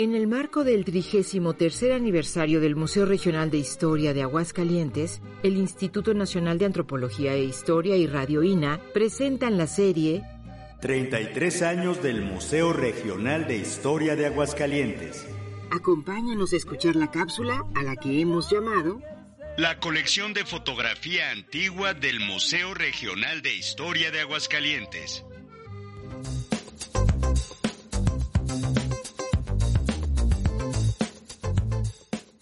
En el marco del 33 aniversario del Museo Regional de Historia de Aguascalientes, el Instituto Nacional de Antropología e Historia y Radio INA presentan la serie 33 años del Museo Regional de Historia de Aguascalientes. Acompáñanos a escuchar la cápsula a la que hemos llamado La colección de fotografía antigua del Museo Regional de Historia de Aguascalientes.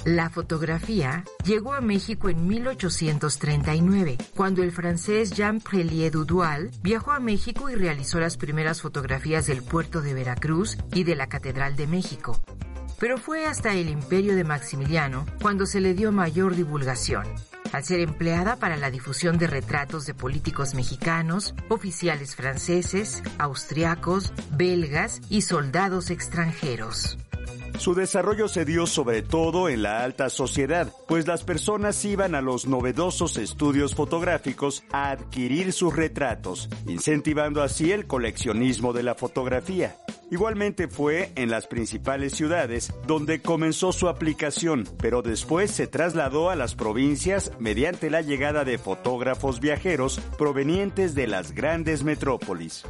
La fotografía llegó a México en 1839, cuando el francés Jean Prelier Dudual viajó a México y realizó las primeras fotografías del puerto de Veracruz y de la Catedral de México. Pero fue hasta el imperio de Maximiliano cuando se le dio mayor divulgación, al ser empleada para la difusión de retratos de políticos mexicanos, oficiales franceses, austriacos, belgas y soldados extranjeros. Su desarrollo se dio sobre todo en la alta sociedad, pues las personas iban a los novedosos estudios fotográficos a adquirir sus retratos, incentivando así el coleccionismo de la fotografía. Igualmente fue en las principales ciudades donde comenzó su aplicación, pero después se trasladó a las provincias mediante la llegada de fotógrafos viajeros provenientes de las grandes metrópolis.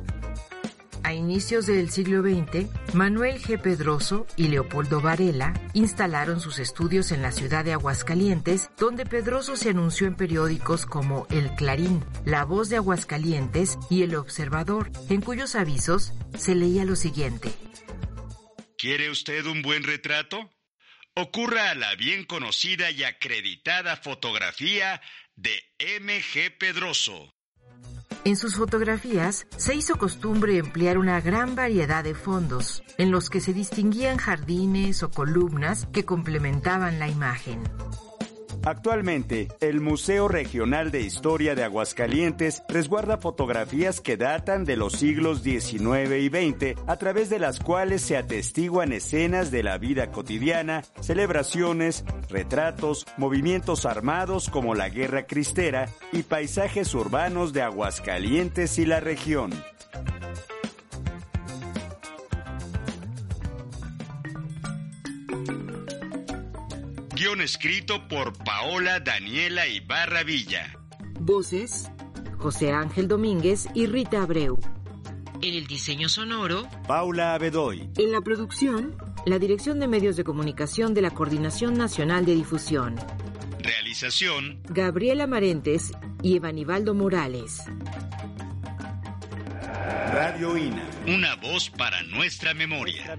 A inicios del siglo XX, Manuel G. Pedroso y Leopoldo Varela instalaron sus estudios en la ciudad de Aguascalientes, donde Pedroso se anunció en periódicos como El Clarín, La Voz de Aguascalientes y El Observador, en cuyos avisos se leía lo siguiente. ¿Quiere usted un buen retrato? Ocurra a la bien conocida y acreditada fotografía de M. G. Pedroso. En sus fotografías se hizo costumbre emplear una gran variedad de fondos, en los que se distinguían jardines o columnas que complementaban la imagen. Actualmente, el Museo Regional de Historia de Aguascalientes resguarda fotografías que datan de los siglos XIX y XX, a través de las cuales se atestiguan escenas de la vida cotidiana, celebraciones, retratos, movimientos armados como la Guerra Cristera y paisajes urbanos de Aguascalientes y la región. Guión escrito por Paola Daniela Ibarra Villa. Voces, José Ángel Domínguez y Rita Abreu. En el diseño sonoro, Paula Abedoy. En la producción, la Dirección de Medios de Comunicación de la Coordinación Nacional de Difusión. Realización, Gabriela Marentes y Evanibaldo Morales. Radio INA. Una voz para nuestra memoria.